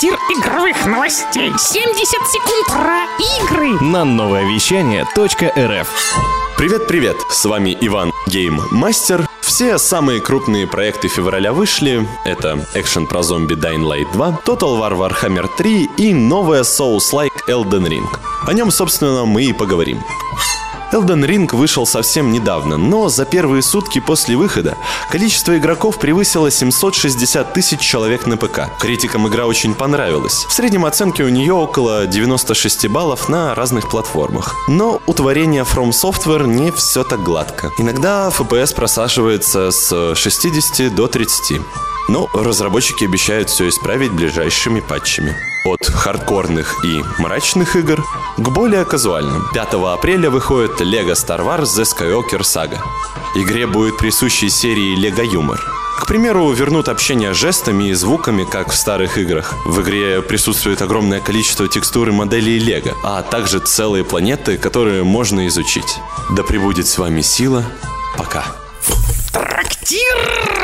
Трактир игровых новостей. 70 секунд про игры. На новое вещание .рф Привет-привет, с вами Иван Гейммастер. Все самые крупные проекты февраля вышли. Это экшен про зомби Dying Light 2, Total War Warhammer 3 и новая Souls-like Elden Ring. О нем, собственно, мы и поговорим. Elden Ring вышел совсем недавно, но за первые сутки после выхода количество игроков превысило 760 тысяч человек на ПК. Критикам игра очень понравилась. В среднем оценки у нее около 96 баллов на разных платформах. Но у творения From Software не все так гладко. Иногда FPS просаживается с 60 до 30. Но разработчики обещают все исправить ближайшими патчами. От хардкорных и мрачных игр к более казуальным. 5 апреля выходит LEGO Star Wars The Skywalker Saga. Игре будет присущий серии LEGO юмор. К примеру, вернут общение жестами и звуками, как в старых играх. В игре присутствует огромное количество текстур и моделей Лего, а также целые планеты, которые можно изучить. Да пребудет с вами сила. Пока. Трактир